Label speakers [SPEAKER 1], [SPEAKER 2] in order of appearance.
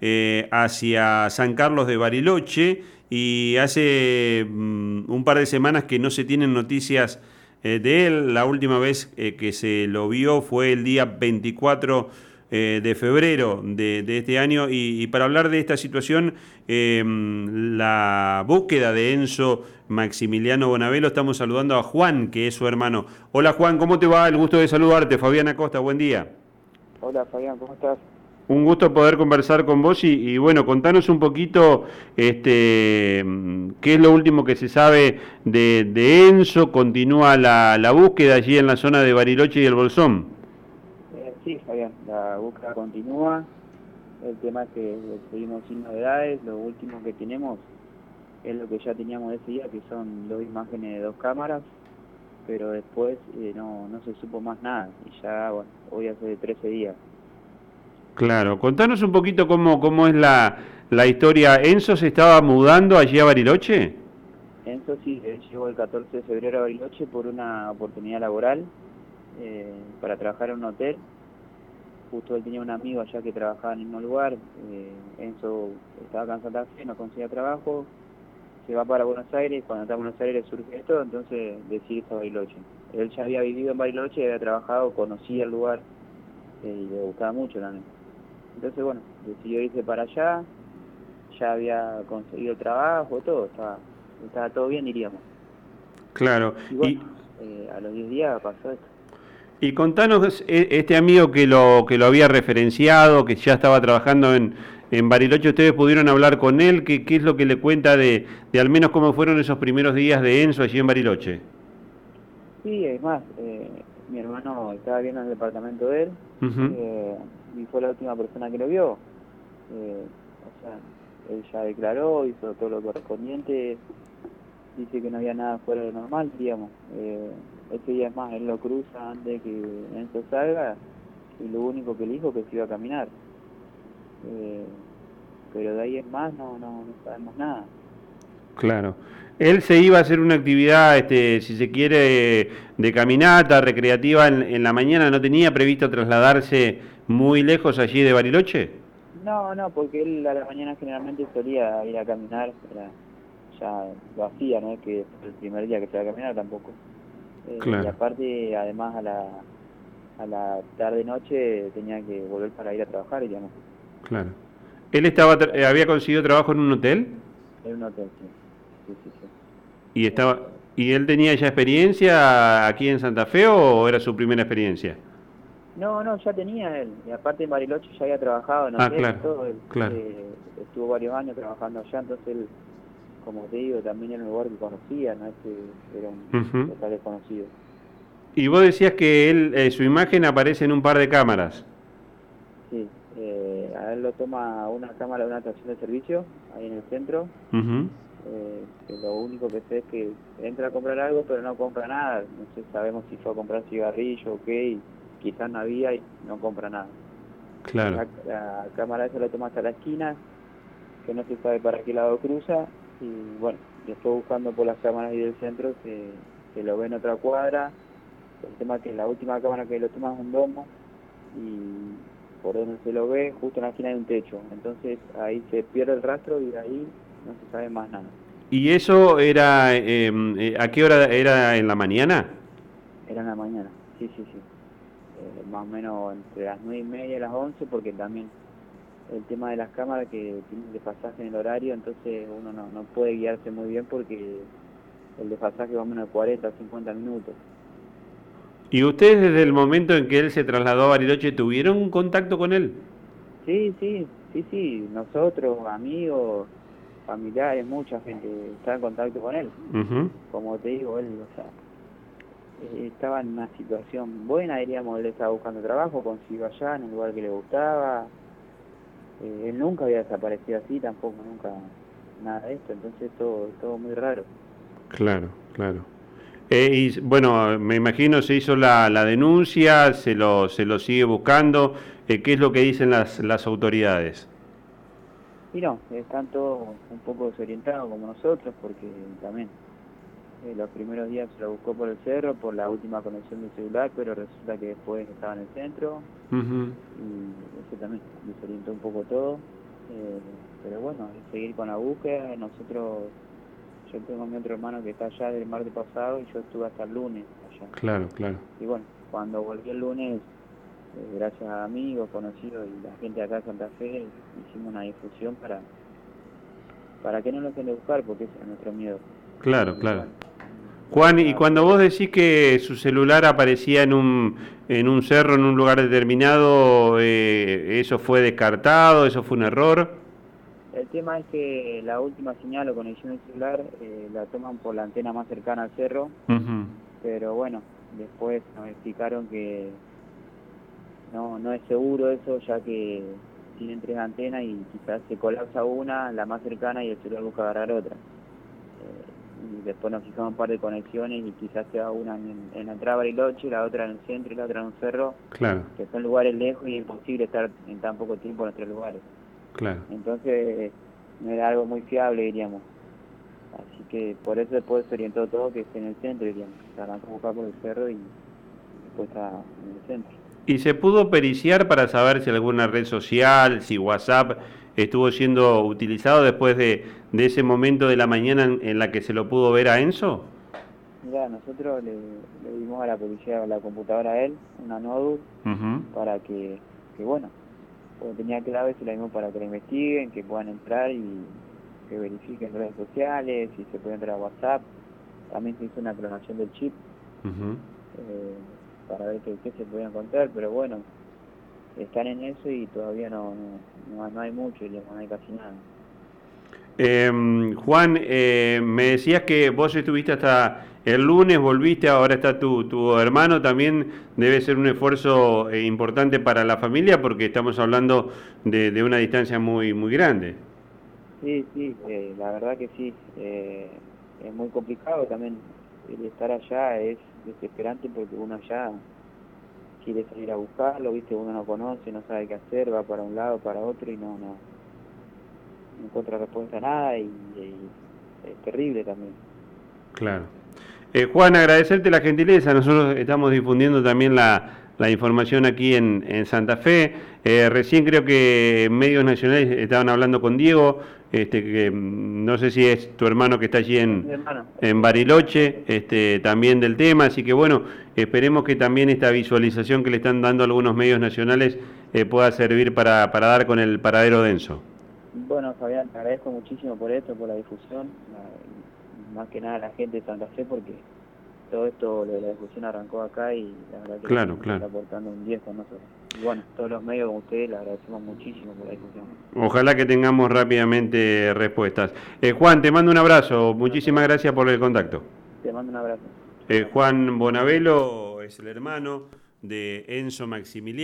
[SPEAKER 1] eh, hacia San Carlos de Bariloche y hace mm, un par de semanas que no se tienen noticias eh, de él. La última vez eh, que se lo vio fue el día 24 de febrero de, este año y, para hablar de esta situación, em, la búsqueda de Enzo Maximiliano Bonavelo, estamos saludando a Juan, que es su hermano. Hola Juan, ¿cómo te va? El gusto de saludarte. Fabián Acosta, buen día.
[SPEAKER 2] Hola Fabián, ¿cómo estás?
[SPEAKER 1] Un gusto poder conversar con vos y, bueno, contanos un poquito este, qué es lo último que se sabe de, Enzo, continúa la, búsqueda allí en la zona de Bariloche y el Bolsón.
[SPEAKER 2] Eh, sí, Fabián, la búsqueda continúa, el tema es que seguimos sin novedades, lo último que tenemos es lo que ya teníamos ese día, que son dos imágenes de dos cámaras, pero después eh, no, no se supo más nada, y ya, bueno, hoy hace 13 días.
[SPEAKER 1] Claro, contanos un poquito cómo, cómo es la, la historia. ¿Enzo se estaba mudando allí a Bariloche?
[SPEAKER 2] Enzo sí, llegó el 14 de febrero a Bariloche por una oportunidad laboral eh, para trabajar en un hotel. Justo él tenía un amigo allá que trabajaba en el mismo lugar. Eh, Enzo estaba en Santa Fe, no conseguía trabajo. Se va para Buenos Aires, cuando está en Buenos Aires surge esto, entonces decide irse a Bariloche. Él ya había vivido en Bariloche, había trabajado, conocía el lugar eh, y le gustaba mucho también. Entonces, bueno, decidió irse para allá, ya había conseguido trabajo, todo, estaba, estaba todo bien, diríamos.
[SPEAKER 1] Claro.
[SPEAKER 2] Y, eh, a los 10 días pasó esto.
[SPEAKER 1] Y contanos, e, este amigo que lo, que lo había referenciado, que ya estaba trabajando en, en Bariloche, ¿ustedes pudieron hablar con él? ¿Qué, qué es lo que le cuenta de, de al menos cómo fueron esos primeros días de Enzo allí en Bariloche?
[SPEAKER 2] Sí, es más, eh, mi hermano estaba viendo en el departamento de él, eh, y fue la última persona que lo vio. Eh, o sea, él ya declaró, hizo todo lo correspondiente, dice que no había nada fuera de normal, digamos. Eh, día es más, él lo cruza antes que Enzo salga y lo único que le dijo que se iba a caminar. Eh, pero de ahí es más, no, no, no sabemos nada.
[SPEAKER 1] Claro. Él se iba a hacer una actividad, este, si se quiere, de caminata recreativa en, en la mañana, ¿no tenía previsto trasladarse muy lejos allí de Bariloche?
[SPEAKER 2] No, no, porque él a la mañana generalmente solía ir a caminar, ya lo hacía, no es que el primer día que se iba a caminar tampoco. Eh, y aparte, además a la, a la tarde-noche tenía que volver para ir a trabajar, digamos.
[SPEAKER 1] Claro. ¿Él estaba eh, había conseguido trabajo en un hotel?
[SPEAKER 2] En un hotel, sí. sí, sí, sí.
[SPEAKER 1] ¿Y, estaba, ¿Y él tenía ya experiencia aquí en Santa Fe o era su primera experiencia?
[SPEAKER 2] No, no, ya tenía él. Y aparte en Bariloche ya había trabajado en
[SPEAKER 1] ah, claro, todo. claro.
[SPEAKER 2] Eh, estuvo varios años trabajando allá, entonces él, como te digo, también era un lugar que conocía, no es que era un total desconocido.
[SPEAKER 1] Y vos decías que él, eh, su imagen aparece en un par de cámaras.
[SPEAKER 2] Sí, eh, a él lo toma una cámara de una estación de servicio, ahí en el centro. que lo único que sé es que entra a comprar algo, pero no compra nada. No sé, sabemos si fue a comprar cigarrillo o qué quizás no había y no compra nada.
[SPEAKER 1] Claro.
[SPEAKER 2] La, cámara esa la toma hasta la esquina, que no se sabe para qué lado cruza, y bueno, después buscando por las cámaras y del centro se, se lo ve en otra cuadra. El tema es que la última cámara que lo toma es un domo y por donde se lo ve, justo en la esquina de un techo. Entonces ahí se pierde el rastro y de ahí no se sabe más nada.
[SPEAKER 1] ¿Y eso era, em, eh, a qué hora era en la mañana?
[SPEAKER 2] Era en la mañana, sí, sí, sí más o menos entre las 9 y media y las 11, porque también el tema de las cámaras que tienen desfasaje en el horario, entonces uno no, no puede guiarse muy bien porque el desfasaje va a menos de 40 o 50 minutos.
[SPEAKER 1] ¿Y ustedes desde el momento en que él se trasladó a Bariloche tuvieron un contacto con él?
[SPEAKER 2] Sí, sí, sí, sí, nosotros, amigos, familiares, mucha gente está en contacto con él. Como te digo, él, o sea, estaba en una situación buena, diríamos, él estaba buscando trabajo, consiguió allá en el lugar que le gustaba. Eh, él nunca había desaparecido así, tampoco nunca nada de esto, entonces todo, todo muy raro.
[SPEAKER 1] Claro, claro. Eh, y bueno, me imagino se hizo la, la denuncia, se lo, se lo sigue buscando. ¿Qué es lo que dicen las, las autoridades?
[SPEAKER 2] Y no, están todos un poco desorientados como nosotros porque también Eh, los primeros días se lo buscó por el cerro, por la última conexión del celular, pero resulta que después estaba en el centro y eso también desorientó un poco todo. Eh, pero bueno, seguir con la búsqueda. Nosotros, yo tengo a mi otro hermano que está allá del martes pasado y yo estuve hasta el lunes allá.
[SPEAKER 1] Claro, claro.
[SPEAKER 2] Y bueno, cuando volví el lunes, eh, gracias a amigos, conocidos y la gente de acá de Santa Fe, hicimos una difusión para para que no lo estén de buscar, porque ese es nuestro miedo.
[SPEAKER 1] Claro, claro. Juan, y cuando vos decís que su celular aparecía en un, en un cerro, en un lugar determinado, eh, ¿eso fue descartado? ¿Eso fue un error?
[SPEAKER 2] El tema es que la última señal o conexión del celular eh, la toman por la antena más cercana al cerro, pero bueno, después nos explicaron que no, no es seguro eso, ya que tienen tres antenas y quizás se colapsa una, la más cercana, y el celular busca agarrar otra y después nos fijamos un par de conexiones y quizás sea una en, en la entrada Bariloche, la otra en el centro y la otra en un cerro,
[SPEAKER 1] claro.
[SPEAKER 2] que son lugares lejos y es imposible estar en tan poco tiempo en nuestros lugares.
[SPEAKER 1] Claro.
[SPEAKER 2] Entonces no era algo muy fiable, diríamos. Así que por eso después se orientó todo que esté en el centro, diríamos. Se arrancó a buscar por el cerro y después está en el centro.
[SPEAKER 1] ¿Y se pudo periciar para saber si alguna red social, si WhatsApp estuvo siendo utilizado después de, de ese momento de la mañana en, la que se lo pudo ver a Enzo?
[SPEAKER 2] Mira, nosotros le, dimos a la policía la computadora a él, una notebook, para que, que, bueno, porque tenía claves y la dimos para que la investiguen, que puedan entrar y que verifiquen redes sociales, si se puede entrar a WhatsApp. También se hizo una clonación del chip eh, para ver qué se podía encontrar, pero bueno, están en eso y todavía no, no, no hay mucho, no hay casi nada.
[SPEAKER 1] Eh, Juan, eh, me decías que vos estuviste hasta el lunes, volviste, ahora está tu, tu hermano, también debe ser un esfuerzo eh, importante para la familia porque estamos hablando de, de una distancia muy, muy grande.
[SPEAKER 2] Sí, sí, eh, la verdad que sí, es muy complicado también, el estar allá es desesperante porque uno allá quiere salir a buscarlo, viste, uno no conoce, no sabe qué hacer, va para un lado, para otro y no, no, encuentra respuesta a nada y, es terrible también.
[SPEAKER 1] Claro. Eh, Juan, agradecerte la gentileza, nosotros estamos difundiendo también la, información aquí en, en Santa Fe. Eh, recién creo que medios nacionales estaban hablando con Diego, este, que mm, no sé si es tu hermano que está allí en, en Bariloche, este, también del tema, así que bueno, esperemos que también esta visualización que le están dando algunos medios nacionales eh, pueda servir para, para dar con el paradero denso.
[SPEAKER 2] Bueno, Fabián, te agradezco muchísimo por esto, por la difusión, más que nada a la gente de Santa Fe, porque todo esto, de la discusión arrancó acá y la verdad que
[SPEAKER 1] claro, claro.
[SPEAKER 2] está aportando un 10 con nosotros. Y bueno, todos los medios como ustedes le agradecemos muchísimo por la discusión.
[SPEAKER 1] Ojalá que tengamos rápidamente respuestas. Eh, Juan, te mando un abrazo, muchísimas gracias por el contacto.
[SPEAKER 2] Te mando un abrazo.
[SPEAKER 1] Eh, Juan Bonavelo es el hermano de Enzo Maximiliano.